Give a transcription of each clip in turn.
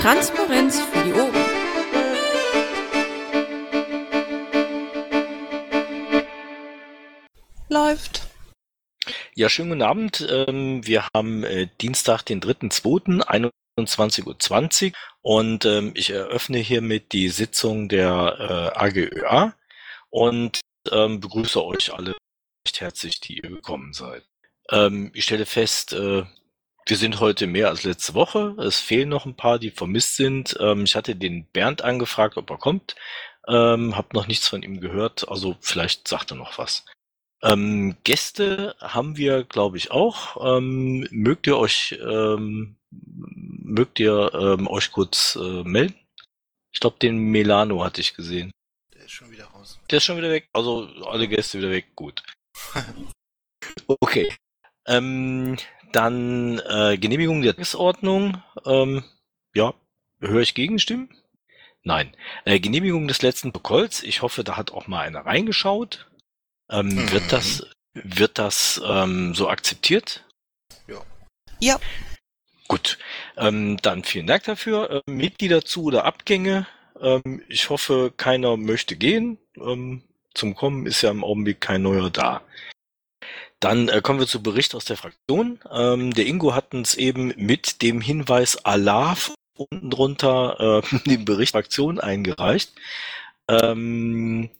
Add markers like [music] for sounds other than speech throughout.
Transparenz für die Ohren. Läuft. Ja, schönen guten Abend. Ähm, wir haben äh, Dienstag, den 3.2., 21.20 Uhr und ähm, ich eröffne hiermit die Sitzung der äh, AGÖA und ähm, begrüße euch alle recht herzlich, die ihr gekommen seid. Ich stelle fest, äh, wir sind heute mehr als letzte Woche. Es fehlen noch ein paar, die vermisst sind. Ähm, ich hatte den Bernd angefragt, ob er kommt. Ähm, hab noch nichts von ihm gehört, also vielleicht sagt er noch was. Ähm, Gäste haben wir, glaube ich, auch. Ähm, mögt ihr euch, ähm, mögt ihr ähm, euch kurz äh, melden? Ich glaube, den Melano hatte ich gesehen. Der ist schon wieder raus. Der ist schon wieder weg. Also alle Gäste wieder weg. Gut. [laughs] okay. Ähm, dann äh, Genehmigung der Tagesordnung. Ähm, ja, höre ich Gegenstimmen? Nein. Äh, Genehmigung des letzten Protokolls. Ich hoffe, da hat auch mal einer reingeschaut. Ähm, Mhm. Wird das, wird das ähm, so akzeptiert? Ja. Ja. Gut, ähm, dann vielen Dank dafür. Ähm, Mitglieder zu oder Abgänge. Ähm, ich hoffe, keiner möchte gehen. Ähm, zum Kommen ist ja im Augenblick kein neuer da. Dann äh, kommen wir zu Bericht aus der Fraktion. Ähm, der Ingo hat uns eben mit dem Hinweis Alarv unten drunter äh, [laughs] den Bericht Fraktion eingereicht. Ähm,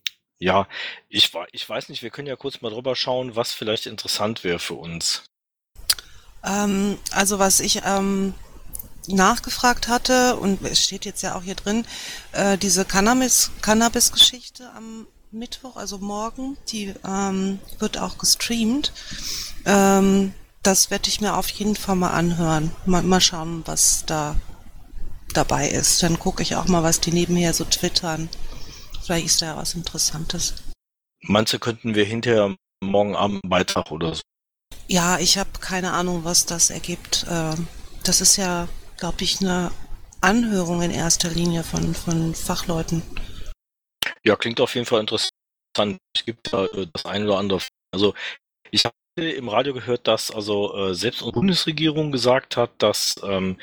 ja, ich, ich weiß nicht, wir können ja kurz mal drüber schauen, was vielleicht interessant wäre für uns. Ähm, also was ich ähm, nachgefragt hatte, und es steht jetzt ja auch hier drin, äh, diese Cannabis- Cannabis-Geschichte am Mittwoch, also morgen, die ähm, wird auch gestreamt. Ähm, das werde ich mir auf jeden Fall mal anhören. Mal, mal schauen, was da dabei ist. Dann gucke ich auch mal, was die nebenher so twittern. Vielleicht ist da ja was Interessantes. Du, könnten wir hinterher morgen Abend Beitrag oder so? Ja, ich habe keine Ahnung, was das ergibt. Ähm, Das ist ja, glaube ich, eine Anhörung in erster Linie von, von Fachleuten. Ja, klingt auf jeden Fall interessant. Es gibt äh, das eine oder andere. Also ich habe im Radio gehört, dass also äh, selbst unsere Bundesregierung gesagt hat, dass ähm,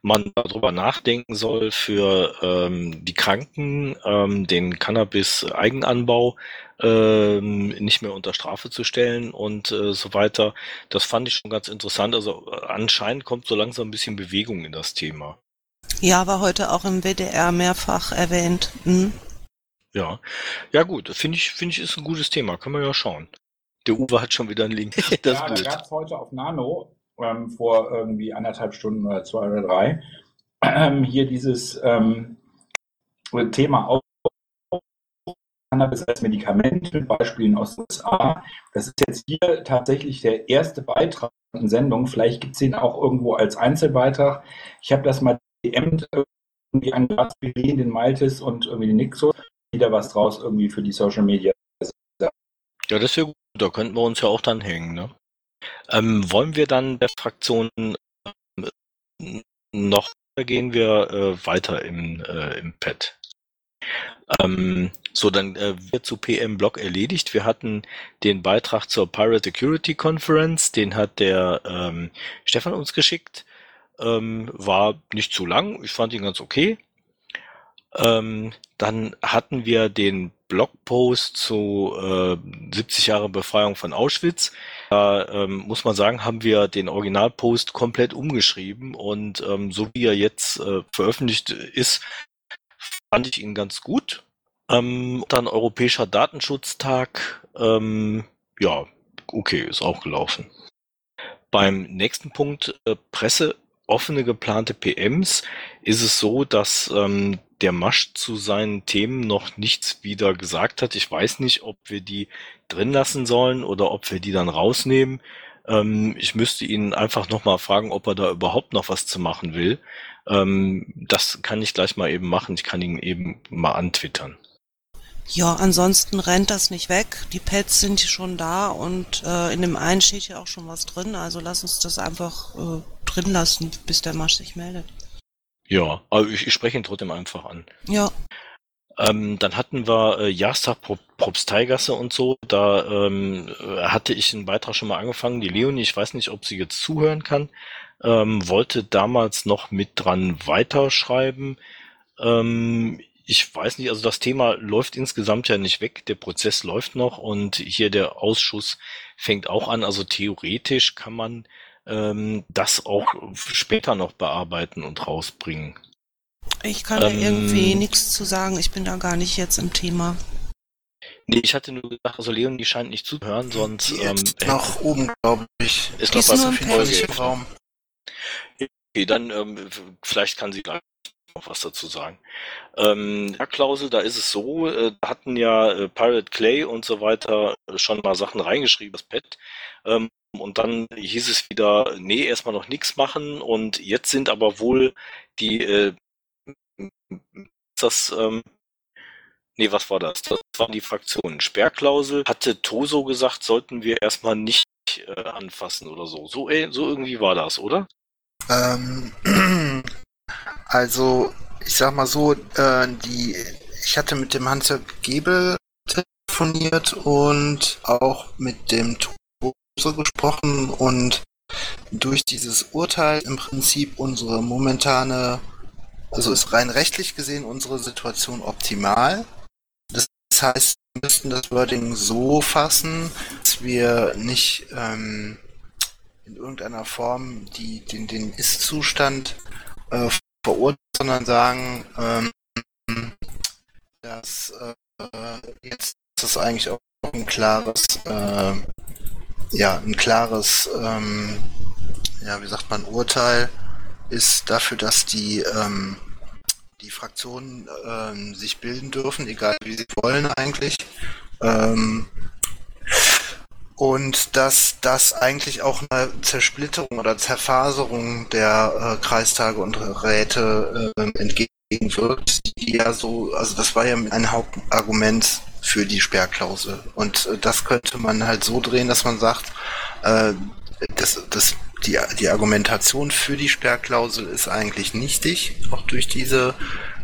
man darüber nachdenken soll, für ähm, die Kranken ähm, den Cannabis-Eigenanbau ähm, nicht mehr unter Strafe zu stellen und äh, so weiter. Das fand ich schon ganz interessant. Also äh, anscheinend kommt so langsam ein bisschen Bewegung in das Thema. Ja, war heute auch im WDR mehrfach erwähnt. Hm? Ja, ja gut, finde ich, finde ich ist ein gutes Thema. Können wir ja schauen. Der Uwe hat schon wieder einen Link. [laughs] Das ja, da gab es heute auf Nano ähm, vor irgendwie anderthalb Stunden oder zwei oder drei ähm, hier dieses ähm, Thema auf Cannabis als Medikament mit Beispielen aus den USA. Das ist jetzt hier tatsächlich der erste Beitrag in Sendung. Vielleicht gibt es ihn auch irgendwo als Einzelbeitrag. Ich habe das mal DMt irgendwie an Glas den Maltes und irgendwie den Nixo. Wieder was draus irgendwie für die Social Media. Ja, das wäre gut. Da könnten wir uns ja auch dann hängen. Ne? Ähm, wollen wir dann der Fraktion ähm, noch gehen wir äh, weiter im, äh, im Pad? Ähm, so, dann äh, wird zu PM Block erledigt. Wir hatten den Beitrag zur Pirate Security Conference, den hat der ähm, Stefan uns geschickt. Ähm, war nicht zu lang, ich fand ihn ganz okay. Ähm, dann hatten wir den Blogpost zu äh, 70 Jahre Befreiung von Auschwitz. Da ähm, muss man sagen, haben wir den Originalpost komplett umgeschrieben und ähm, so wie er jetzt äh, veröffentlicht ist, fand ich ihn ganz gut. Ähm, dann Europäischer Datenschutztag, ähm, ja, okay, ist auch gelaufen. Beim nächsten Punkt, äh, Presse, offene geplante PMs, ist es so, dass ähm, der Masch zu seinen Themen noch nichts wieder gesagt hat. Ich weiß nicht, ob wir die drin lassen sollen oder ob wir die dann rausnehmen. Ähm, ich müsste ihn einfach nochmal fragen, ob er da überhaupt noch was zu machen will. Ähm, das kann ich gleich mal eben machen. Ich kann ihn eben mal antwittern. Ja, ansonsten rennt das nicht weg. Die Pads sind schon da und äh, in dem einen steht ja auch schon was drin. Also lass uns das einfach äh, drin lassen, bis der Marsch sich meldet. Ja, aber ich, ich spreche ihn trotzdem einfach an. Ja, Ähm, dann hatten wir äh, Jasta Pro Propsteigasse und so. Da ähm, äh, hatte ich einen Beitrag schon mal angefangen. Die Leonie, ich weiß nicht, ob sie jetzt zuhören kann. ähm, wollte damals noch mit dran weiterschreiben. Ähm, ich weiß nicht, also das Thema läuft insgesamt ja nicht weg, der Prozess läuft noch und hier der Ausschuss fängt auch an. Also theoretisch kann man ähm, das auch später noch bearbeiten und rausbringen. Ich kann da Ähm, irgendwie nichts zu sagen. Ich bin da gar nicht jetzt im Thema. Nee, ich hatte nur gedacht, also Leon, die scheint nicht zuzuhören, sonst Die ähm, ist noch oben, glaube ich. ist noch ist was auf im Raum. Okay, dann ähm, vielleicht kann sie gleich noch was dazu sagen. Ähm, ja, Klausel, da ist es so, äh, da hatten ja äh, Pirate Clay und so weiter schon mal Sachen reingeschrieben, das Pad. Ähm, und dann hieß es wieder, nee, erstmal noch nichts machen. Und jetzt sind aber wohl die, äh, das, ähm, nee, was war das? Das waren die Fraktionen. Sperrklausel hatte Toso gesagt, sollten wir erstmal nicht äh, anfassen oder so. So, äh, so irgendwie war das, oder? Ähm, [clears throat] also, ich sag mal so, äh, die, ich hatte mit dem Hans Gebel telefoniert und auch mit dem Tose gesprochen und durch dieses Urteil im Prinzip unsere momentane, also ist rein rechtlich gesehen unsere Situation optimal. Das heißt, wir müssten das Wording so fassen, dass wir nicht ähm, in irgendeiner Form die, den, den Ist-Zustand äh, verurteilen, sondern sagen, ähm, dass äh, jetzt ist es eigentlich auch ein klares, äh, ja, ein klares, ähm, ja, wie sagt man, Urteil ist dafür, dass die, ähm, die Fraktionen ähm, sich bilden dürfen, egal wie sie wollen eigentlich. Ähm, und dass das eigentlich auch eine Zersplitterung oder Zerfaserung der äh, Kreistage und Räte äh, entgegenwirkt, die ja so, also das war ja ein Hauptargument für die Sperrklausel. Und äh, das könnte man halt so drehen, dass man sagt, äh, das, das, die, die Argumentation für die Sperrklausel ist eigentlich nichtig, auch durch diese,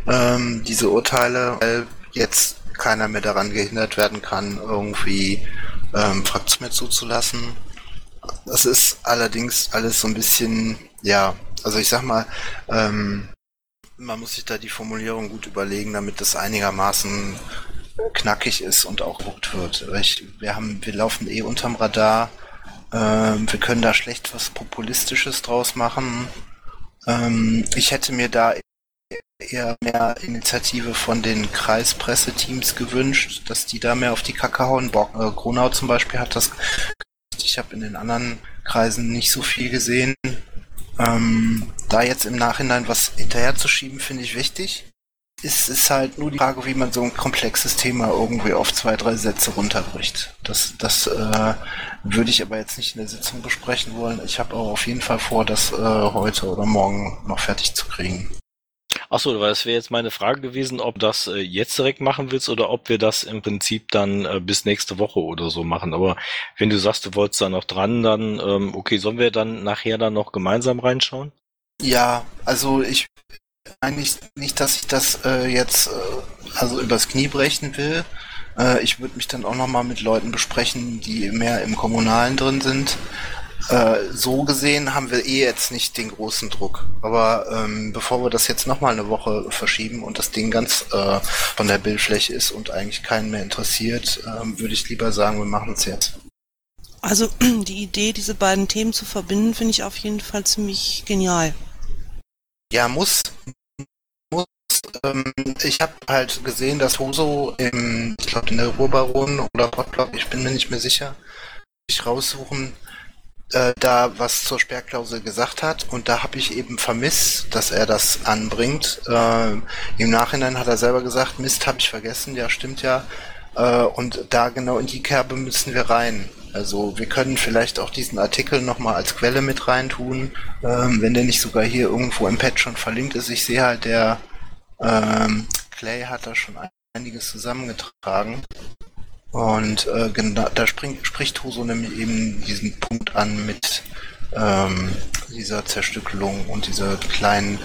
ähm, diese Urteile, weil jetzt keiner mehr daran gehindert werden kann, irgendwie ähm, Fraktion mehr zuzulassen. Das ist allerdings alles so ein bisschen, ja, also ich sag mal, ähm, man muss sich da die Formulierung gut überlegen, damit das einigermaßen knackig ist und auch geguckt wird. Ich, wir haben, wir laufen eh unterm Radar. Ähm, wir können da schlecht was Populistisches draus machen. Ähm, ich hätte mir da eher mehr Initiative von den Kreispresseteams gewünscht, dass die da mehr auf die Kacke hauen. Bock, äh, Gronau zum Beispiel hat das. Ich habe in den anderen Kreisen nicht so viel gesehen. Ähm, da jetzt im Nachhinein was hinterherzuschieben, finde ich wichtig. Es ist halt nur die Frage, wie man so ein komplexes Thema irgendwie auf zwei, drei Sätze runterbricht. Das, das äh, würde ich aber jetzt nicht in der Sitzung besprechen wollen. Ich habe auch auf jeden Fall vor, das äh, heute oder morgen noch fertig zu kriegen. Achso, weil das wäre jetzt meine Frage gewesen, ob das äh, jetzt direkt machen willst oder ob wir das im Prinzip dann äh, bis nächste Woche oder so machen. Aber wenn du sagst, du wolltest da noch dran, dann ähm, okay, sollen wir dann nachher dann noch gemeinsam reinschauen? Ja, also ich eigentlich nicht, dass ich das äh, jetzt äh, also übers Knie brechen will. Äh, ich würde mich dann auch nochmal mit Leuten besprechen, die mehr im Kommunalen drin sind. Äh, so gesehen haben wir eh jetzt nicht den großen Druck. Aber ähm, bevor wir das jetzt nochmal eine Woche verschieben und das Ding ganz äh, von der Bildfläche ist und eigentlich keinen mehr interessiert, ähm, würde ich lieber sagen, wir machen es jetzt. Also [clears throat] die Idee, diese beiden Themen zu verbinden, finde ich auf jeden Fall ziemlich genial. Ja, muss. Ähm, ich habe halt gesehen, dass Hoso im, ich glaube in der Ruhrbaron oder Potblock, ich bin mir nicht mehr sicher, ich raussuchen, äh, da was zur Sperrklausel gesagt hat und da habe ich eben vermisst, dass er das anbringt. Äh, Im Nachhinein hat er selber gesagt, Mist, habe ich vergessen, ja stimmt ja. Äh, und da genau in die Kerbe müssen wir rein. Also wir können vielleicht auch diesen Artikel nochmal als Quelle mit reintun, ähm, wenn der nicht sogar hier irgendwo im Pad schon verlinkt ist. Ich sehe halt, der ähm, Clay hat da schon einiges zusammengetragen. Und äh, genau, da springt, spricht Huso nämlich eben diesen Punkt an mit ähm, dieser Zerstückelung und dieser kleinen,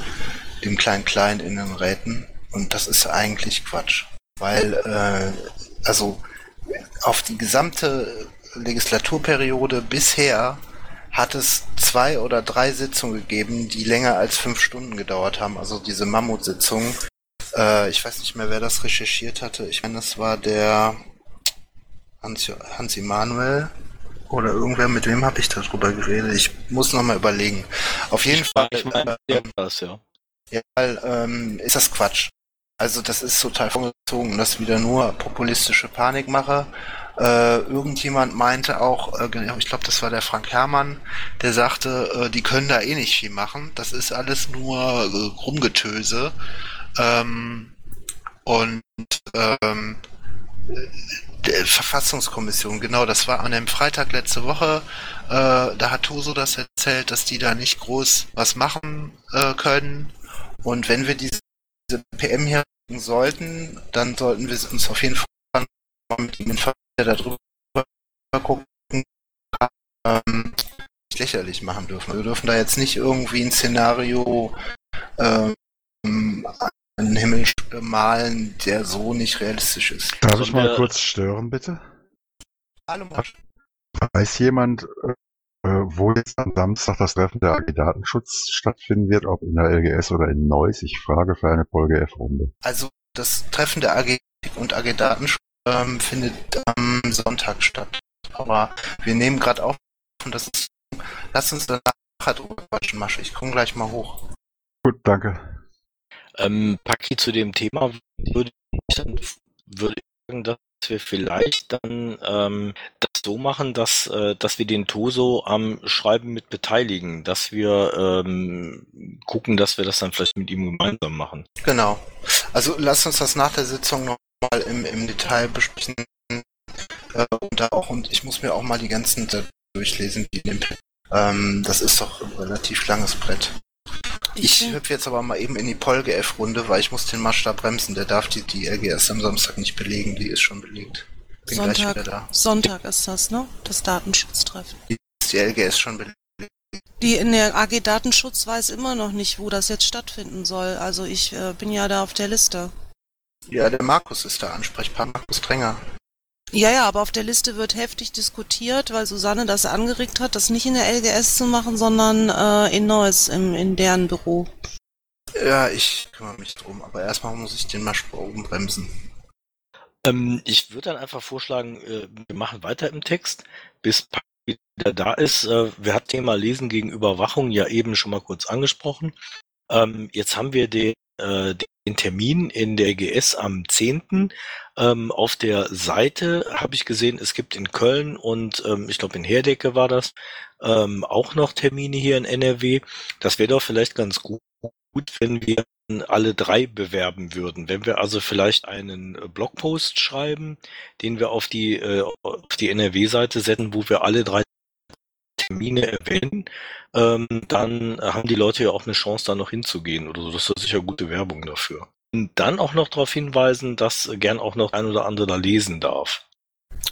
dem kleinen Klein in den Räten. Und das ist eigentlich Quatsch. Weil, äh, also auf die gesamte Legislaturperiode bisher hat es zwei oder drei Sitzungen gegeben, die länger als fünf Stunden gedauert haben. Also diese Mammutsitzungen. Äh, ich weiß nicht mehr, wer das recherchiert hatte. Ich meine, das war der Hans, Hans Emanuel oder irgendwer, mit wem habe ich darüber geredet? Ich muss nochmal überlegen. Auf jeden Ich Fall Ich meine, äh, das, ja. ja, weil, ähm, ist das Quatsch. Also das ist total vorgezogen, das ist wieder nur populistische Panikmache. Äh, irgendjemand meinte auch, äh, ich glaube, das war der Frank Herrmann, der sagte, äh, die können da eh nicht viel machen. Das ist alles nur äh, Rumgetöse. Ähm, und ähm, der Verfassungskommission, genau, das war an dem Freitag letzte Woche. Äh, da hat Toso das erzählt, dass die da nicht groß was machen äh, können. Und wenn wir diese, diese PM hier sollten, dann sollten wir uns auf jeden Fall mit ihm informieren, der darüber gucken kann, ähm, nicht lächerlich machen dürfen. Wir dürfen da jetzt nicht irgendwie ein Szenario ähm, an den Himmel malen, der so nicht realistisch ist. Darf ich mal kurz stören, bitte? Hallo, Marsch. Weiß jemand, äh, wo jetzt am Samstag das Treffen der AG Datenschutz stattfinden wird, ob in der LGS oder in Neuss? Ich frage für eine Folge F-Runde. Also das Treffen der AG und AG Datenschutz ähm, findet am Sonntag statt. Aber wir nehmen gerade auf und das ist, lass uns danach drüber quatschen, Masche. Ich komme gleich mal hoch. Gut, danke. Ähm, Paki, zu dem Thema würde ich, dann, würde ich sagen, dass wir vielleicht dann ähm, das so machen, dass, äh, dass wir den Toso am Schreiben mit beteiligen, dass wir ähm, gucken, dass wir das dann vielleicht mit ihm gemeinsam machen. Genau. Also lass uns das nach der Sitzung nochmal im, im Detail besprechen. Äh, und da auch, und ich muss mir auch mal die ganzen durchlesen, die in dem ähm, Das ist doch ein relativ langes Brett. Ich bin- hüpfe jetzt aber mal eben in die Polge-F-Runde, weil ich muss den da bremsen. Der darf die, die LGS am Samstag nicht belegen, die ist schon belegt. Bin gleich Sonntag, wieder da. Sonntag ist das, ne? Das Datenschutztreffen. Ist die LGS schon belegt? Die in der AG Datenschutz weiß immer noch nicht, wo das jetzt stattfinden soll. Also ich äh, bin ja da auf der Liste. Ja, der Markus ist da Ansprechpartner, Markus Dränger. Ja, ja, aber auf der Liste wird heftig diskutiert, weil Susanne das angeregt hat, das nicht in der LGS zu machen, sondern äh, in Neuss, im, in deren Büro. Ja, ich kümmere mich drum, aber erstmal muss ich den Marsch oben bremsen. Ähm, ich würde dann einfach vorschlagen, äh, wir machen weiter im Text, bis wieder da ist. Äh, wir hatten Thema Lesen gegen Überwachung ja eben schon mal kurz angesprochen. Ähm, jetzt haben wir den, äh, den Termin in der GS am 10. Ähm, auf der Seite habe ich gesehen, es gibt in Köln und ähm, ich glaube in Herdecke war das ähm, auch noch Termine hier in NRW. Das wäre doch vielleicht ganz gut, wenn wir alle drei bewerben würden. Wenn wir also vielleicht einen äh, Blogpost schreiben, den wir auf die, äh, auf die NRW-Seite setzen, wo wir alle drei Termine erwähnen, ähm, dann haben die Leute ja auch eine Chance, da noch hinzugehen oder so. Das ist sicher gute Werbung dafür. Und dann auch noch darauf hinweisen, dass gern auch noch ein oder andere da lesen darf.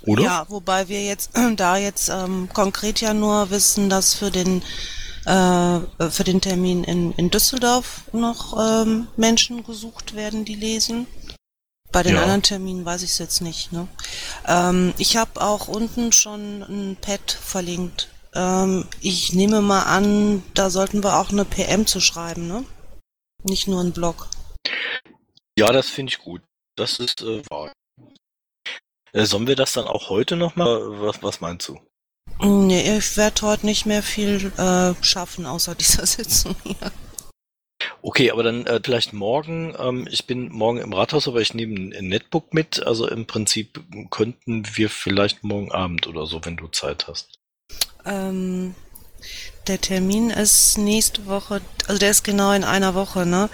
Oder? Ja, wobei wir jetzt [clears throat] da jetzt ähm, konkret ja nur wissen, dass für den äh, für den Termin in, in Düsseldorf noch ähm, Menschen gesucht werden, die lesen. Bei den Ja. anderen Terminen weiß ich es jetzt nicht. Ne? Ähm, ich habe auch unten schon ein Pad verlinkt. Ähm, ich nehme mal an, da sollten wir auch eine PM zu schreiben, ne? Nicht nur ein Blog. Ja, das finde ich gut. Das ist äh, wahr. Äh, sollen wir das dann auch heute nochmal? Was, was meinst du? Nee, ich werde heute nicht mehr viel äh, schaffen, außer [laughs] dieser Sitzung hier. Okay, aber dann äh, vielleicht morgen. Ähm, ich bin morgen im Rathaus, aber ich nehme ein Netbook mit. Also im Prinzip könnten wir vielleicht morgen Abend oder so, wenn du Zeit hast. Ähm, der Termin ist nächste Woche, also der ist genau in einer Woche, ne?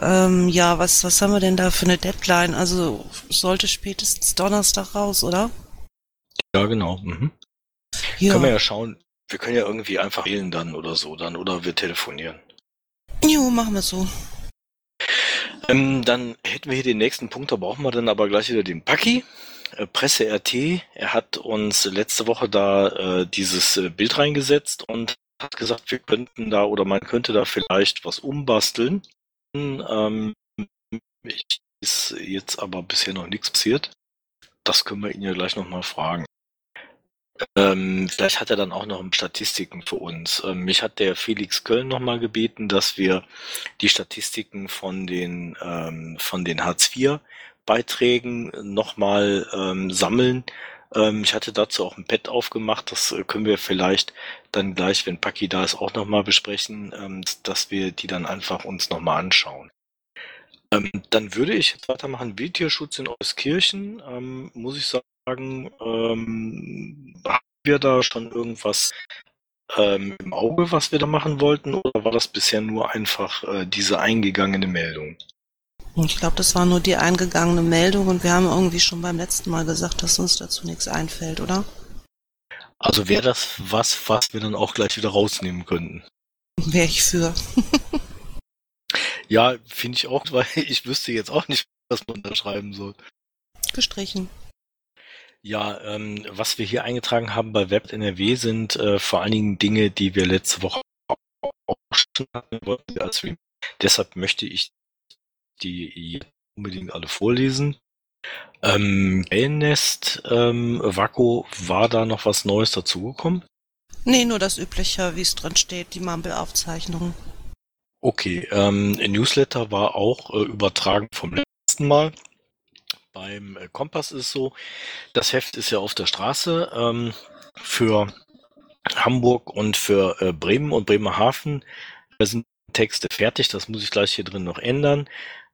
Ähm, ja, was, was haben wir denn da für eine Deadline? Also sollte spätestens Donnerstag raus, oder? Ja, genau. Mhm. Ja. Können wir ja schauen. Wir können ja irgendwie einfach wählen dann oder so dann oder wir telefonieren. Jo, machen wir so. Ähm, dann hätten wir hier den nächsten Punkt, da brauchen wir dann aber gleich wieder den Paki. Äh, Presse RT, er hat uns letzte Woche da äh, dieses äh, Bild reingesetzt und hat gesagt, wir könnten da oder man könnte da vielleicht was umbasteln. Ähm, ist jetzt aber bisher noch nichts passiert. Das können wir ihn ja gleich nochmal fragen. Ähm, vielleicht hat er dann auch noch Statistiken für uns. Ähm, mich hat der Felix Köln nochmal gebeten, dass wir die Statistiken von den, ähm, von den Hartz-IV-Beiträgen nochmal ähm, sammeln. Ähm, ich hatte dazu auch ein Pad aufgemacht. Das äh, können wir vielleicht dann gleich, wenn Paki da ist, auch nochmal besprechen, ähm, dass wir die dann einfach uns nochmal anschauen. Ähm, dann würde ich jetzt weitermachen. Wildtierschutz in Euskirchen, ähm, muss ich sagen, sagen, ähm, haben wir da schon irgendwas ähm, im Auge, was wir da machen wollten, oder war das bisher nur einfach äh, diese eingegangene Meldung? Ich glaube, das war nur die eingegangene Meldung und wir haben irgendwie schon beim letzten Mal gesagt, dass uns dazu nichts einfällt, oder? Also wäre das was, was wir dann auch gleich wieder rausnehmen könnten? Wäre ich für. ja, finde ich auch, [laughs] weil ich wüsste jetzt auch nicht, was man da schreiben soll. Gestrichen. Ja, ähm, was wir hier eingetragen haben bei Web NRW sind äh, vor allen Dingen Dinge, die wir letzte Woche auch schon hatten. Deshalb möchte ich die unbedingt alle vorlesen. Ähm, Nest, ähm, Wacko, war da noch was Neues dazugekommen? Nee, nur das Übliche, wie es drin steht, die Mumble-Aufzeichnungen. Okay, ähm, Newsletter war auch äh, übertragen vom letzten Mal. Beim äh, Kompass ist es so, das Heft ist ja auf der Straße ähm, für Hamburg und für äh, Bremen und Bremerhaven. Da sind Texte fertig, das muss ich gleich hier drin noch ändern.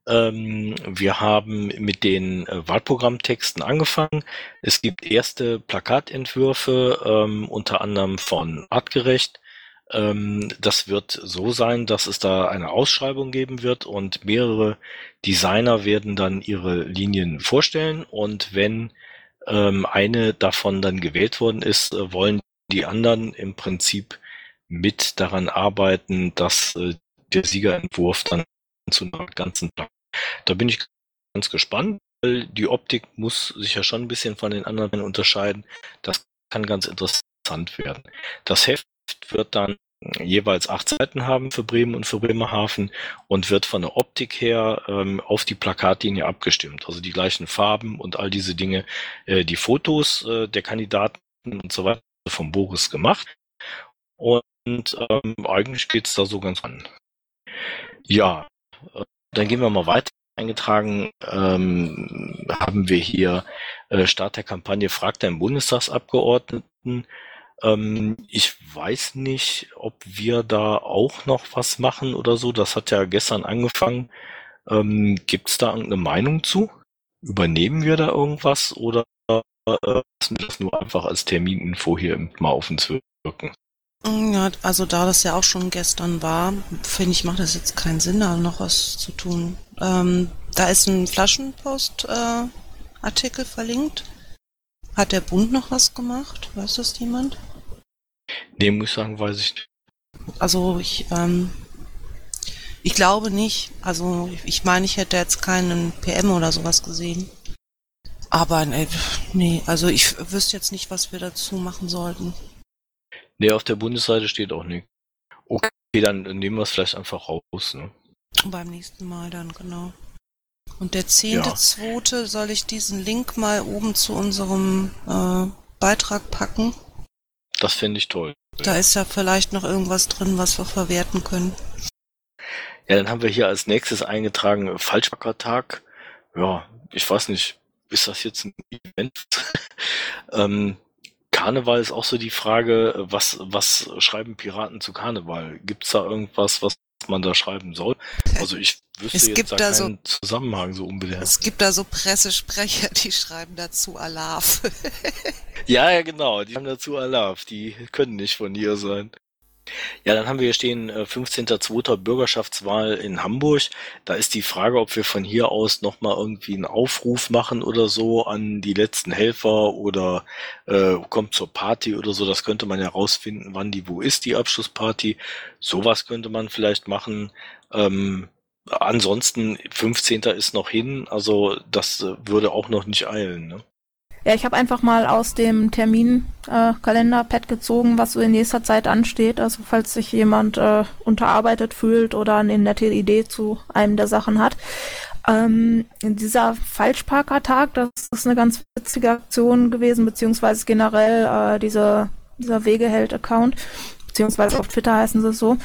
Ähm, wir haben mit den äh, Wahlprogrammtexten angefangen. Es gibt erste Plakatentwürfe, ähm, unter anderem von Artgerecht. Ähm, das wird so sein, dass es da eine Ausschreibung geben wird und mehrere Designer werden dann ihre Linien vorstellen und wenn ähm, eine davon dann gewählt worden ist, äh, wollen die anderen im Prinzip mit daran arbeiten, dass äh, der Siegerentwurf dann zu einer ganzen. Da bin ich ganz gespannt, weil die Optik muss sich ja schon ein bisschen von den anderen unterscheiden. Das kann ganz interessant werden. Das Heft wird dann jeweils acht Seiten haben für Bremen und für Bremerhaven und wird von der Optik her ähm, auf die Plakatlinie abgestimmt. Also die gleichen Farben und all diese Dinge. Äh, die Fotos äh, der Kandidaten und so weiter vom Boris gemacht. Und ähm, eigentlich geht's da so ganz an. Ja, dann gehen wir mal weiter. Eingetragen ähm, haben wir hier äh, Start der Kampagne Fragt einen Bundestagsabgeordneten ähm, ich weiß nicht, ob wir da auch noch was machen oder so. Das hat ja gestern angefangen. Ähm, Gibt es da irgendeine Meinung zu? Übernehmen wir da irgendwas oder äh, lassen wir das nur einfach als Termininfo hier mal auf uns wirken? Ja, also da das ja auch schon gestern war, finde ich, macht das jetzt keinen Sinn, da noch was zu tun. Ähm, da ist ein Flaschenpost-Artikel äh, verlinkt. Hat der Bund noch was gemacht? Weiß das jemand? Nee, muss ich sagen, weiß ich nicht. Also ich, ähm, ich glaube nicht. Also ich meine, ich hätte jetzt keinen PM oder sowas gesehen. Aber nee, nee, also ich wüsste jetzt nicht, was wir dazu machen sollten. Nee, auf der Bundesseite steht auch nichts. Okay, dann nehmen wir es vielleicht einfach raus, ne? Beim nächsten Mal dann, genau. Und der zehnte ja. zweite soll ich diesen Link mal oben zu unserem äh, Beitrag packen. Das finde ich toll. Da ist ja vielleicht noch irgendwas drin, was wir verwerten können. Ja, dann haben wir hier als nächstes eingetragen Falschbackertag. Ja, ich weiß nicht, ist das jetzt ein Event? [laughs] ähm, Karneval ist auch so die Frage, was, was schreiben Piraten zu Karneval? Gibt es da irgendwas, was man da schreiben soll? Also ich wüsste es jetzt da keinen so, Zusammenhang so unbedingt. Es gibt da so Pressesprecher, die schreiben dazu Alarv. [laughs] ja, ja, genau, die haben dazu Alarv, die können nicht von hier sein. Ja, dann haben wir hier stehen, 15.02. Äh, Bürgerschaftswahl in Hamburg. Da ist die Frage, ob wir von hier aus nochmal irgendwie einen Aufruf machen oder so an die letzten Helfer oder äh, kommt zur Party oder so. Das könnte man ja rausfinden, wann die, wo ist die Abschlussparty. Sowas könnte man vielleicht machen. Ähm, ansonsten 15. ist noch hin, also das äh, würde auch noch nicht eilen. Ne? Ja, ich habe einfach mal aus dem Terminkalender äh, gezogen, was so in nächster Zeit ansteht. Also falls sich jemand äh, unterarbeitet fühlt oder eine nette Idee zu einem der Sachen hat. Ähm, dieser Falschparkertag, das ist eine ganz witzige Aktion gewesen, beziehungsweise generell äh, diese, dieser Wegeheld-Account, beziehungsweise auf Twitter heißen sie es so,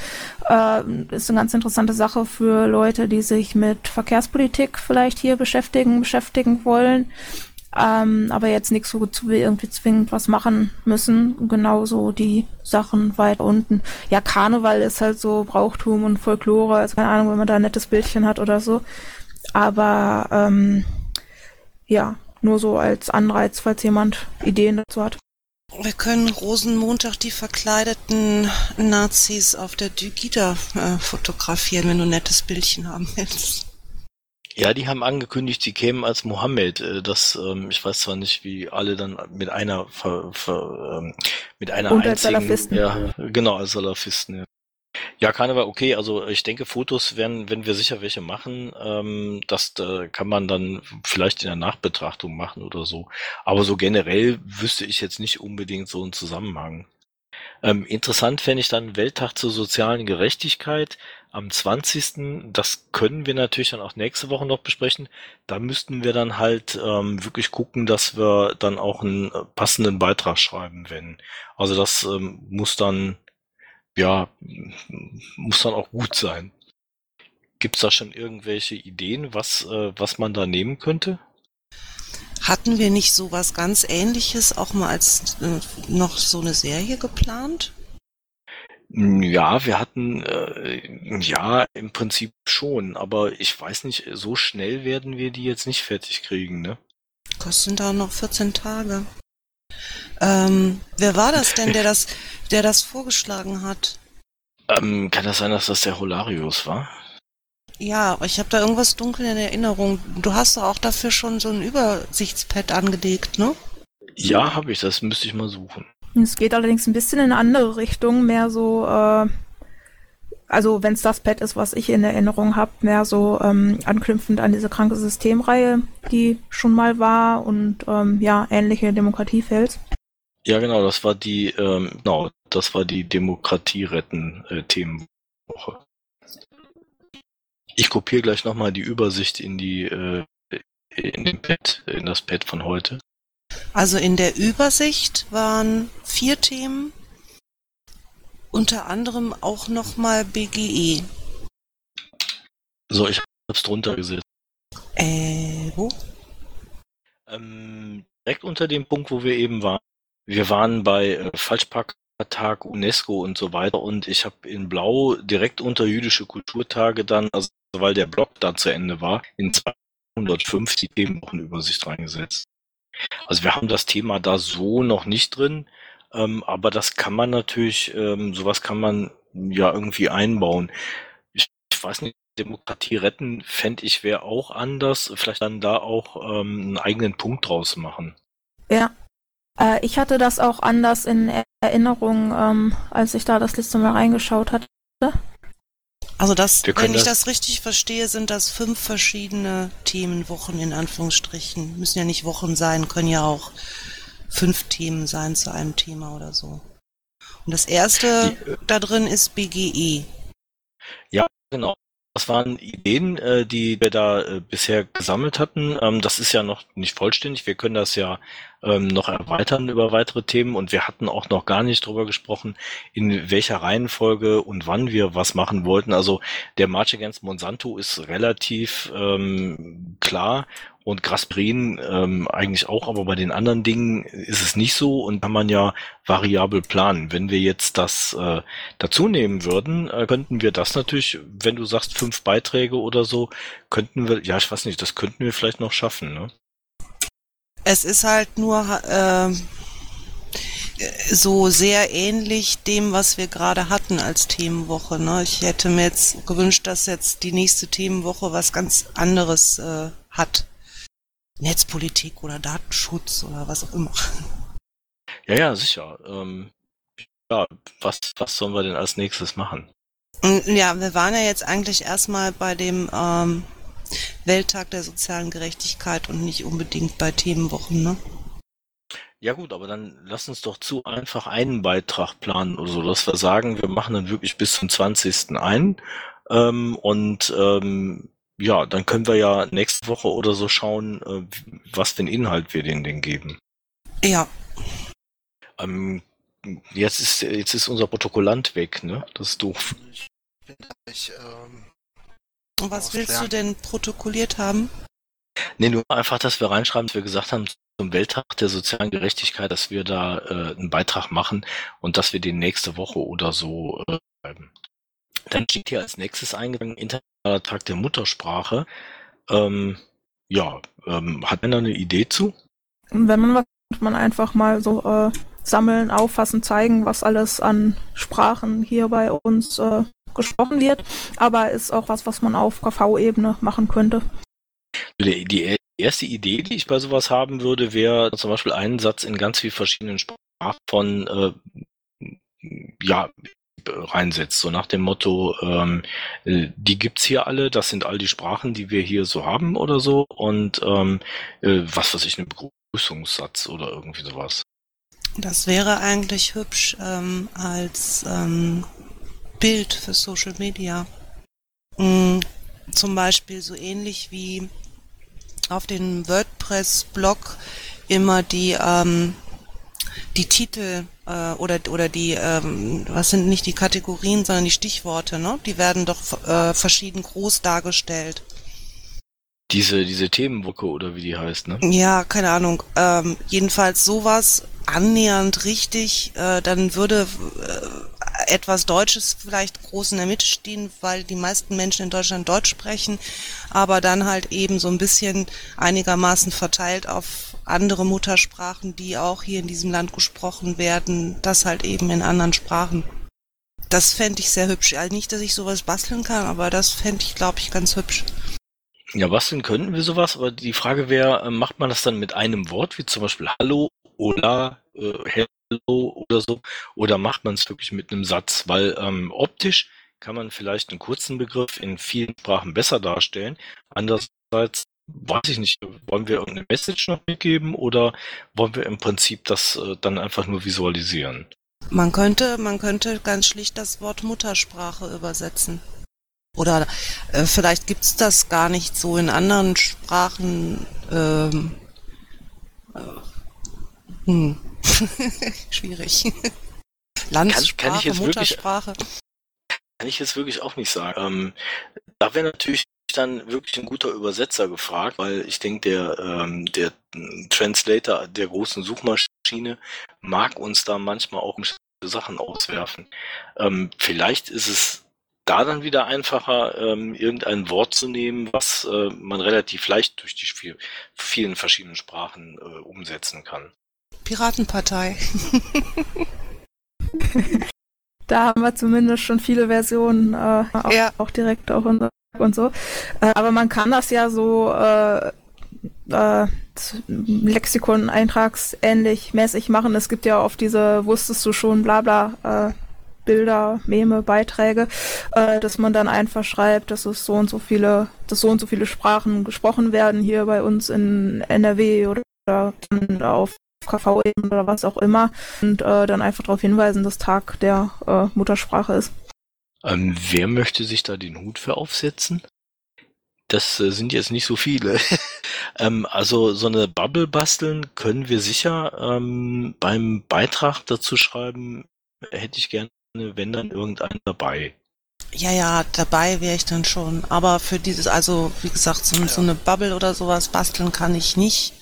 äh, ist eine ganz interessante Sache für Leute, die sich mit Verkehrspolitik vielleicht hier beschäftigen, beschäftigen wollen ähm, aber jetzt nichts, wozu wir irgendwie zwingend was machen müssen. Genauso die Sachen weiter unten. Ja, Karneval ist halt so Brauchtum und Folklore, also keine Ahnung, wenn man da ein nettes Bildchen hat oder so. Aber ähm, ja, nur so als Anreiz, falls jemand Ideen dazu hat. Wir können Rosenmontag die verkleideten Nazis auf der Dygida äh, fotografieren, wenn du ein nettes Bildchen haben willst. Ja, die haben angekündigt, sie kämen als Mohammed. Äh, das, ähm, ich weiß zwar nicht, wie alle dann mit einer ver, ver, ähm, mit einer Und einzigen, als Salafisten. ja, genau als Salafisten. Ja. Ja, Karneval, okay, also ich denke, Fotos werden, wenn wir sicher welche machen, ähm, das äh, kann man dann vielleicht in der Nachbetrachtung machen oder so. Aber so generell wüsste ich jetzt nicht unbedingt so einen Zusammenhang. Ähm, interessant fände ich dann Welttag zur sozialen Gerechtigkeit am 20. Das können wir natürlich dann auch nächste Woche noch besprechen. Da müssten wir dann halt ähm, wirklich gucken, dass wir dann auch einen äh, passenden Beitrag schreiben, wenn. Also das ähm, muss dann, ja, muss dann auch gut sein. Gibt's da schon irgendwelche Ideen, was, äh, was man da nehmen könnte? Hatten wir nicht sowas ganz ähnliches auch mal als äh, noch so eine Serie geplant? Ja, wir hatten, äh, ja, im Prinzip schon, aber ich weiß nicht, so schnell werden wir die jetzt nicht fertig kriegen, ne? Kosten da noch 14 Tage. Ähm, wer war das denn, der das, der das vorgeschlagen hat? Ähm, kann das sein, dass das der Holarius war? Ja, aber ich habe da irgendwas dunkel in Erinnerung. Du hast doch auch dafür schon so ein Übersichtspad angelegt, ne? Ja, habe ich, das müsste ich mal suchen. Es geht allerdings ein bisschen in eine andere Richtung, mehr so, äh, also wenn es das Pad ist, was ich in Erinnerung habe, mehr so ähm, anknüpfend an diese kranke Systemreihe, die schon mal war und ähm, ja, ähnliche Demokratiefels. Ja, genau, das war die, ähm, genau, das war die Demokratie retten äh, Themenwoche. Ich kopiere gleich nochmal die Übersicht in die äh, in den Pad, in das Pad von heute. Also in der Übersicht waren vier Themen, unter anderem auch nochmal BGE. So, ich hab's drunter gesetzt. Äh, wo? Ähm, direkt unter dem Punkt, wo wir eben waren. Wir waren bei äh, Falschparktag, UNESCO und so weiter und ich habe in Blau direkt unter jüdische Kulturtage dann, also weil der Blog dann zu Ende war, in 205 die Themenwochenübersicht reingesetzt. Also wir haben das Thema da so noch nicht drin, ähm, aber das kann man natürlich, ähm, sowas kann man ja irgendwie einbauen. Ich, ich weiß nicht, Demokratie retten fände ich wäre auch anders, vielleicht dann da auch ähm, einen eigenen Punkt draus machen. Ja. Äh, ich hatte das auch anders in Erinnerung, ähm, als ich da das letzte Mal reingeschaut hatte. Also das, wenn ich das- das richtig verstehe, sind das fünf verschiedene Themenwochen in Anführungsstrichen. Müssen ja nicht Wochen sein, können ja auch fünf Themen sein zu einem Thema oder so. Und das erste Die, äh, da drin ist BGE. Genau. Das waren Ideen, äh, die wir da äh, bisher gesammelt hatten. Ähm, das ist ja noch nicht vollständig. Wir können das ja ähm, noch erweitern über weitere Themen und wir hatten auch noch gar nicht drüber gesprochen, in welcher Reihenfolge und wann wir was machen wollten. Also der March Against Monsanto ist relativ ähm, klar und Grasprin ähm, eigentlich auch, aber bei den anderen Dingen ist es nicht so und kann man ja variabel planen. Wenn wir jetzt das äh, dazu nehmen würden, äh, könnten wir das natürlich, wenn du sagst fünf Beiträge oder so, könnten wir, ja, ich weiß nicht, das könnten wir vielleicht noch schaffen, ne? Es ist halt nur äh, so sehr ähnlich dem, was wir gerade hatten als Themenwoche. Ne? Ich hätte mir jetzt gewünscht, dass jetzt die nächste Themenwoche was ganz anderes äh, hat. Netzpolitik oder Datenschutz oder was auch immer. Ja, ja, sicher. Ähm, ja, was, was sollen wir denn als nächstes machen? Mm, Ja, wir waren ja jetzt eigentlich erstmal bei dem ähm, Welttag der sozialen Gerechtigkeit und nicht unbedingt bei Themenwochen, ne? Ja gut, aber dann lass uns doch zu einfach einen Beitrag planen oder so, dass wir sagen, wir machen dann wirklich bis zum 20. ein ähm, und ähm, ja, dann können wir ja nächste Woche oder so schauen, äh, was für einen Inhalt wir denen denn geben. Ja, Ähm, jetzt ist jetzt ist unser Protokollant weg, ne? Das ist doof. Ich bin da nicht, ähm, und was willst du denn protokolliert haben? Nee, nur einfach, dass wir reinschreiben, dass wir gesagt haben, zum Welttag der sozialen Gerechtigkeit, dass wir da äh, einen Beitrag machen und dass wir den nächste Woche oder so äh, schreiben. Dann steht hier als nächstes eingegangen Internationaler Tag der Muttersprache. Ähm, ja, ähm, hat einer eine Idee zu? Und wenn man was, könnte man einfach mal so äh, sammeln, auffassen, zeigen, was alles an Sprachen hier bei uns äh, gesprochen wird. Aber ist auch was, was man auf KV-Ebene machen könnte. Die, die erste Idee, die ich bei sowas haben würde, wäre zum Beispiel einen Satz in ganz vielen verschiedenen Sprachen von äh, ja reinsetzt, so nach dem Motto, ähm, äh, die gibt's hier alle, das sind all die Sprachen, die wir hier so haben oder so und ähm, äh, was weiß ich, ein Begrüßungssatz oder irgendwie sowas. Das wäre eigentlich hübsch ähm, als ähm, Bild für Social Media. Mm, zum Beispiel so ähnlich wie auf den WordPress-Blog immer die ähm, die Titel äh, oder oder die ähm, was sind nicht die Kategorien, sondern die Stichworte, ne? Die werden doch äh, verschieden groß dargestellt. Diese, diese Themenwoche oder wie die heißt, ne? Ja, keine Ahnung. Ähm, jedenfalls sowas annähernd richtig, äh, dann würde äh, etwas Deutsches vielleicht groß in der Mitte stehen, weil die meisten Menschen in Deutschland Deutsch sprechen, aber dann halt eben so ein bisschen einigermaßen verteilt auf andere Muttersprachen, die auch hier in diesem Land gesprochen werden, das halt eben in anderen Sprachen. Das fände ich sehr hübsch. Also nicht, dass ich sowas basteln kann, aber das fände ich, glaube ich, ganz hübsch. Ja, basteln könnten wir sowas, aber die Frage wäre, äh, macht man das dann mit einem Wort, wie zum Beispiel Hallo oder äh, oder so, oder macht man es wirklich mit einem Satz? Weil ähm, optisch kann man vielleicht einen kurzen Begriff in vielen Sprachen besser darstellen. Andererseits weiß ich nicht, wollen wir irgendeine Message noch mitgeben oder wollen wir im Prinzip das äh, dann einfach nur visualisieren? Man könnte, man könnte ganz schlicht das Wort Muttersprache übersetzen. Oder äh, vielleicht gibt's das gar nicht so in anderen Sprachen. Ähm, äh, hm. [laughs] Schwierig. Landsprache, kann ich jetzt wirklich- Muttersprache. Kann ich jetzt wirklich auch nicht sagen. Ähm, da wäre natürlich dann wirklich ein guter Übersetzer gefragt, weil ich denke, der, ähm, der Translator der großen Suchmaschine mag uns da manchmal auch Sachen auswerfen. Ähm, vielleicht ist es da dann wieder einfacher, ähm, irgendein Wort zu nehmen, was äh, man relativ leicht durch die viel, vielen verschiedenen Sprachen äh, umsetzen kann. Piratenpartei. [laughs] Da haben wir zumindest schon viele Versionen, äh, auch, Ja. auch direkt auf unser und so. Äh, aber man kann das ja so äh, äh, Lexikon eintragsähnlich mäßig machen. Es gibt ja oft diese wusstest du schon, bla bla äh, Bilder, Meme, Beiträge, äh, dass man dann einfach schreibt, dass es so und so viele, dass so und so viele Sprachen gesprochen werden hier bei uns in NRW oder dann auf KV oder was auch immer und äh, dann einfach darauf hinweisen, dass Tag der äh, Muttersprache ist. Ähm, wer möchte sich da den Hut für aufsetzen? Das äh, sind jetzt nicht so viele. [laughs] ähm, also so eine Bubble basteln können wir sicher. Ähm, beim Beitrag dazu schreiben hätte ich gerne, wenn dann irgendeinen dabei. Ja, ja, dabei wäre ich dann schon. Aber für dieses, also wie gesagt, so, so eine Bubble oder sowas basteln kann ich nicht.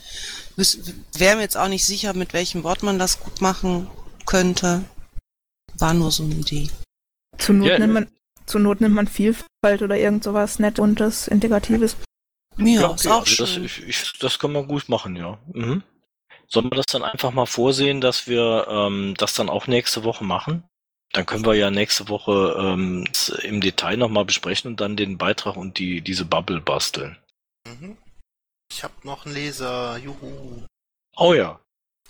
Wäre mir jetzt auch nicht sicher, mit welchem Wort man das gut machen könnte. War nur so eine Idee. Zur Not, Ja, nimmt, man, zur Not nimmt man Vielfalt oder irgend sowas nett und das Integratives. Ja, ist auch also das, schön. ich, ich, das kann man gut machen, ja. Mhm. Sollen wir das dann einfach mal vorsehen, dass wir ähm, das dann auch nächste Woche machen? Dann können wir ja nächste Woche ähm, im Detail nochmal besprechen und dann den Beitrag und die diese Bubble basteln. Ich habe noch einen Leser, juhu, Oh ja.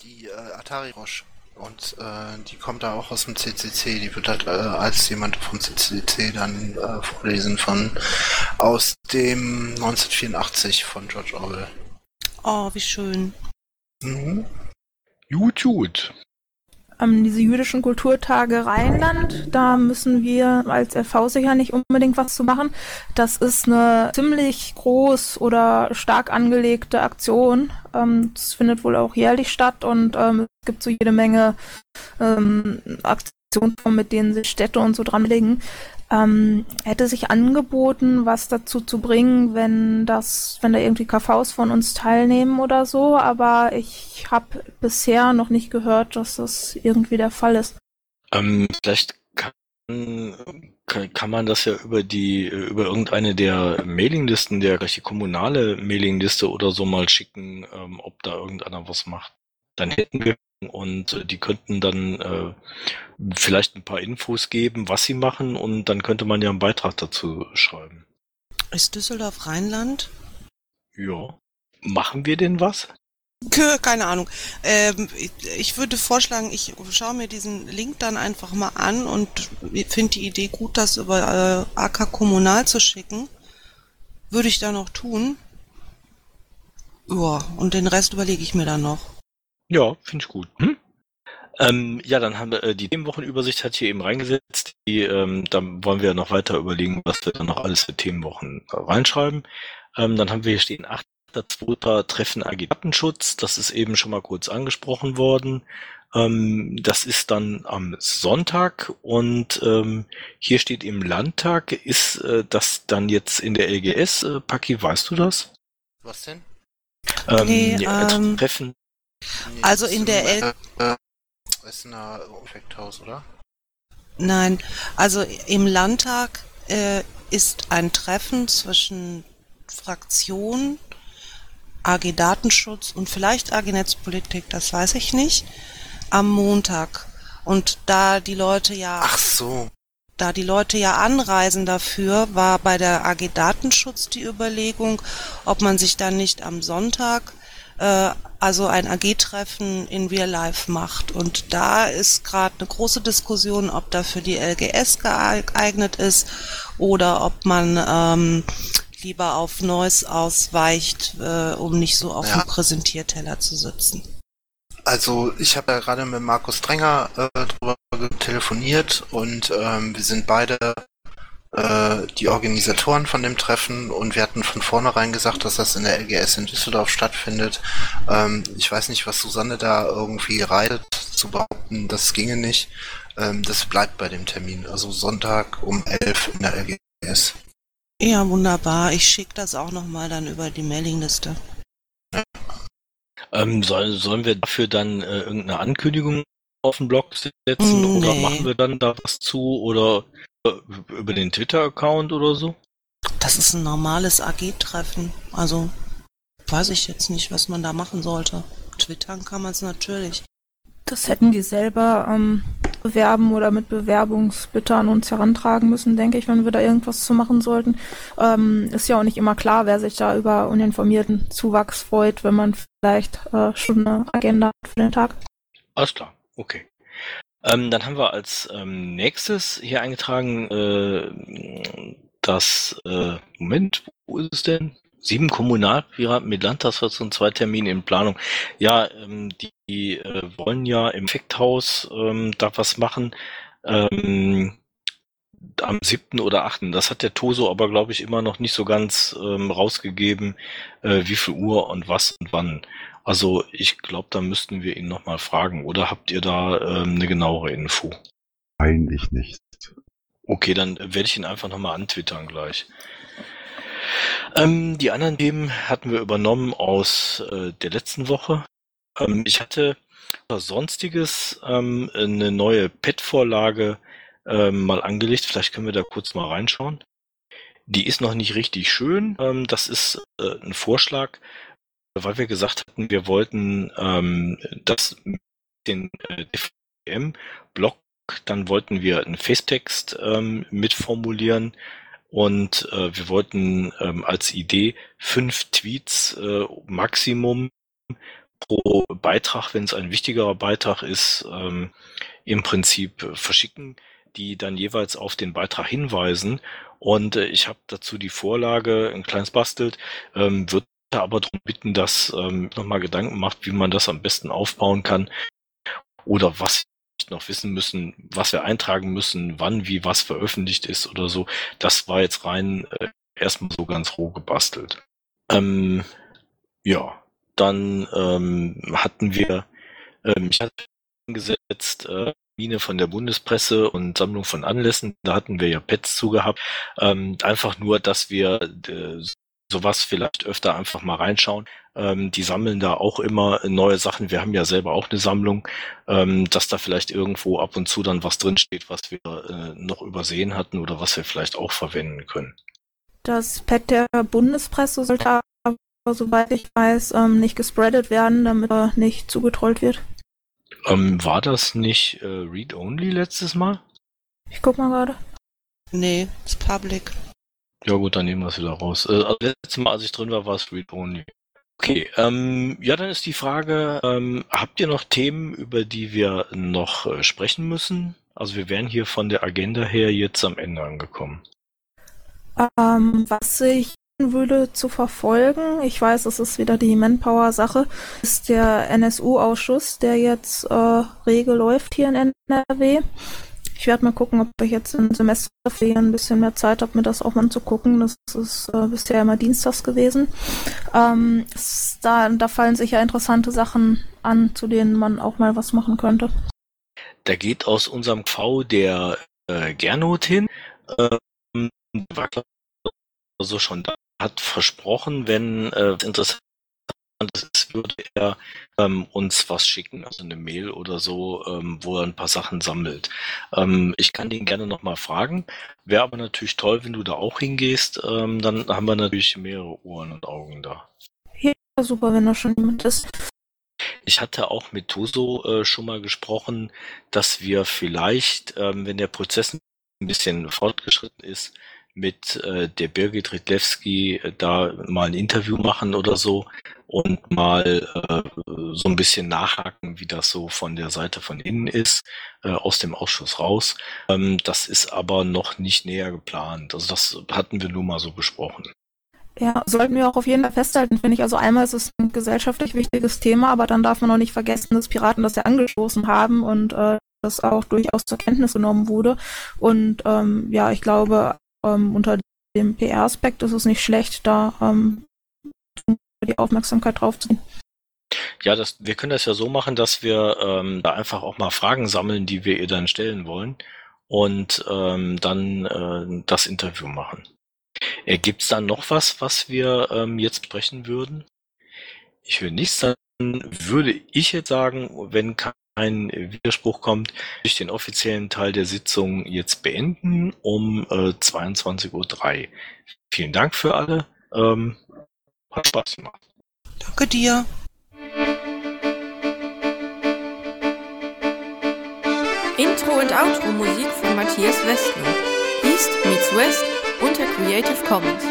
die äh, Atari Roche. Und äh, die kommt da auch aus dem CCC. Die wird halt äh, als jemand vom CCC dann äh, vorlesen von aus dem 1984 von George Orwell. Oh, wie schön. Mhm. Gut, gut. Ähm, diese jüdischen Kulturtage Rheinland. Da müssen wir als LV sicher nicht unbedingt was zu machen. Das ist eine ziemlich groß oder stark angelegte Aktion. Ähm, das findet wohl auch jährlich statt und ähm, es gibt so jede Menge ähm, Aktionsformen, mit denen sich Städte und so dran legen. Ähm, hätte sich angeboten, was dazu zu bringen, wenn das, wenn da irgendwie KVs von uns teilnehmen oder so, aber ich habe bisher noch nicht gehört, dass das irgendwie der Fall ist. Ähm, vielleicht kann, kann, kann man das ja über die, über irgendeine der Mailinglisten, der die kommunale Mailingliste oder so mal schicken, ähm, ob da irgendeiner was macht. Dann hätten wir und die könnten dann äh, vielleicht ein paar Infos geben, was sie machen und dann könnte man ja einen Beitrag dazu schreiben. Ist Düsseldorf Rheinland? Ja. Machen wir denn was? [laughs] Keine Ahnung. Ähm, ich würde vorschlagen, ich schaue mir diesen Link dann einfach mal an und finde die Idee gut, das über äh, AK Kommunal zu schicken. Würde ich dann auch tun. Ja, und den Rest überlege ich mir dann noch. Ja, finde ich gut. Hm? Ähm, ja, dann haben wir äh, die Themenwochenübersicht hat hier eben reingesetzt. Die, ähm, dann wollen wir noch weiter überlegen, was wir dann noch alles für Themenwochen äh, reinschreiben. Ähm, dann haben wir hier stehen 8.2. Treffen AG Datenschutz. Das ist eben schon mal kurz angesprochen worden. Ähm, das ist dann am Sonntag und ähm, hier steht im Landtag, ist äh, das dann jetzt in der LGS? Äh, Paki, weißt du das? Was denn? Ähm, Nee, ja, ähm, Treffen Nee, Also in der im, L- äh, Essener Effekthaus, oder? Nein, also im Landtag äh, ist ein Treffen zwischen Fraktion, AG Datenschutz und vielleicht AG Netzpolitik, das weiß ich nicht, am Montag. Und da die Leute ja, Ach so. da die Leute ja anreisen dafür, war bei der AG Datenschutz die Überlegung, ob man sich dann nicht am Sonntag äh, also ein AG-Treffen in Real Life macht. Und da ist gerade eine große Diskussion, ob da für die LGS geeignet ist oder ob man ähm, lieber auf Neues ausweicht, äh, um nicht so auf Ja. dem Präsentierteller zu sitzen. Also ich habe ja gerade mit Markus Drenger äh, drüber telefoniert und ähm, wir sind beide äh, die Organisatoren von dem Treffen und wir hatten von vornherein gesagt, dass das in der LGS in Düsseldorf stattfindet. Ähm, ich weiß nicht, was Susanne da irgendwie reitet, zu behaupten, das ginge nicht. Ähm, das bleibt bei dem Termin, also Sonntag um 11 in der LGS. Ja, wunderbar. Ich schicke das auch nochmal dann über die Mailingliste. Ähm, soll, sollen wir dafür dann äh, irgendeine Ankündigung auf den Blog setzen Mm, oder nee. machen wir dann da was zu oder über den Twitter-Account oder so? Das ist ein normales AG-Treffen. Also weiß ich jetzt nicht, was man da machen sollte. Twittern kann man es natürlich. Das hätten die selber ähm, bewerben oder mit Bewerbungsbitte an uns herantragen müssen, denke ich, wenn wir da irgendwas zu machen sollten. Ähm, ist ja auch nicht immer klar, wer sich da über uninformierten Zuwachs freut, wenn man vielleicht äh, schon eine Agenda hat für den Tag. Alles klar, okay. Ähm, dann haben wir als ähm, nächstes hier eingetragen, äh, das, äh, Moment, wo ist es denn? Sieben Kommunalpiraten mit Landtagsfahrt und zwei Termine in Planung. Ja, ähm, die, die äh, wollen ja im Effekthaus ähm, da was machen. Ähm, am siebten oder achten. Das hat der Toso aber, glaube ich, immer noch nicht so ganz ähm, rausgegeben, äh, wie viel Uhr und was und wann. Also ich glaube, da müssten wir ihn nochmal fragen. Oder habt ihr da ähm, eine genauere Info? Eigentlich nicht. Okay, dann werde ich ihn einfach nochmal antwittern gleich. Ähm, die anderen Themen hatten wir übernommen aus äh, der letzten Woche. Ähm, ich hatte Sonstiges ähm, eine neue Pet-Vorlage ähm, mal angelegt. Vielleicht können wir da kurz mal reinschauen. Die ist noch nicht richtig schön. Ähm, das ist äh, ein Vorschlag, weil wir gesagt hatten, wir wollten ähm, das den äh, DVM-Block, dann wollten wir einen Facetext ähm, mitformulieren und äh, wir wollten ähm, als Idee fünf Tweets äh, Maximum pro Beitrag, wenn es ein wichtigerer Beitrag ist, ähm, im Prinzip verschicken, die dann jeweils auf den Beitrag hinweisen. Und äh, ich habe dazu die Vorlage, ein kleines Bastelt, ähm, würde aber darum bitten, dass ähm, nochmal Gedanken macht, wie man das am besten aufbauen kann oder was noch wissen müssen, was wir eintragen müssen, wann wie was veröffentlicht ist oder so. Das war jetzt rein äh, erstmal so ganz roh gebastelt. Ähm, ja, dann ähm, hatten wir, ähm, ich hatte gesetzt, äh, Mine von der Bundespresse und Sammlung von Anlässen, da hatten wir ja Pets zugehabt. Ähm, einfach nur, dass wir äh, sowas vielleicht öfter einfach mal reinschauen. Ähm, die sammeln da auch immer neue Sachen. Wir haben ja selber auch eine Sammlung, ähm, dass da vielleicht irgendwo ab und zu dann was drinsteht, was wir äh, noch übersehen hatten oder was wir vielleicht auch verwenden können. Das Pad der Bundespresse sollte aber, soweit ich weiß, ähm, nicht gespreadet werden, damit er nicht zugetrollt wird. Ähm, war das nicht äh, Read-Only letztes Mal? Ich guck mal gerade. Nee, ist public. Ja gut, dann nehmen wir es wieder raus. Äh, also letztes Mal, als ich drin war, war es Read-Only. Okay, ähm, ja, dann ist die Frage, ähm, habt ihr noch Themen, über die wir noch äh, sprechen müssen? Also wir wären hier von der Agenda her jetzt am Ende angekommen. Ähm, was ich würde zu verfolgen, ich weiß, es ist wieder die Manpower-Sache, ist der NSU-Ausschuss, der jetzt äh, rege läuft hier in NRW. Ich werde mal gucken, ob ich jetzt in Semesterferien ein bisschen mehr Zeit habe, mir das auch mal zu gucken. Das ist äh, bisher immer dienstags gewesen. Ähm, da, da fallen sicher interessante Sachen an, zu denen man auch mal was machen könnte. Da geht aus unserem V der äh, Gernot hin. Ähm, war also schon da, hat versprochen, wenn äh, interessant ist, würde er ähm, uns was schicken, also eine Mail oder so, ähm, wo er ein paar Sachen sammelt. Ähm, ich kann den gerne nochmal fragen. Wäre aber natürlich toll, wenn du da auch hingehst. Ähm, dann haben wir natürlich mehrere Ohren und Augen da. Ja, super, wenn da schon jemand ist. Ich hatte auch mit Toso äh, schon mal gesprochen, dass wir vielleicht, ähm, wenn der Prozess ein bisschen fortgeschritten ist, mit äh, der Birgit Ridlewski äh, da mal ein Interview machen oder so und mal äh, so ein bisschen nachhaken, wie das so von der Seite von innen ist, äh, aus dem Ausschuss raus. Ähm, das ist aber noch nicht näher geplant. Also das hatten wir nur mal so besprochen. Ja, sollten wir auch auf jeden Fall festhalten, finde ich. Also einmal ist es ein gesellschaftlich wichtiges Thema, aber dann darf man auch nicht vergessen, dass Piraten das ja angestoßen haben und äh, das auch durchaus zur Kenntnis genommen wurde. Und ähm, ja, ich glaube, ähm, unter dem PR-Aspekt ist es nicht schlecht, da ähm, die Aufmerksamkeit drauf zu ziehen. Ja, das, wir können das ja so machen, dass wir ähm, da einfach auch mal Fragen sammeln, die wir ihr dann stellen wollen und ähm, dann äh, das Interview machen. Äh, Gibt es dann noch was, was wir ähm, jetzt sprechen würden? Ich will nichts, dann würde ich jetzt sagen, wenn kein Widerspruch kommt, ich den offiziellen Teil der Sitzung jetzt beenden um äh, 22.03 Uhr. Vielen Dank für alle. Ähm, hat Spaß gemacht. Danke dir. Intro und Outro Musik von Matthias Westner. East meets West unter Creative Commons.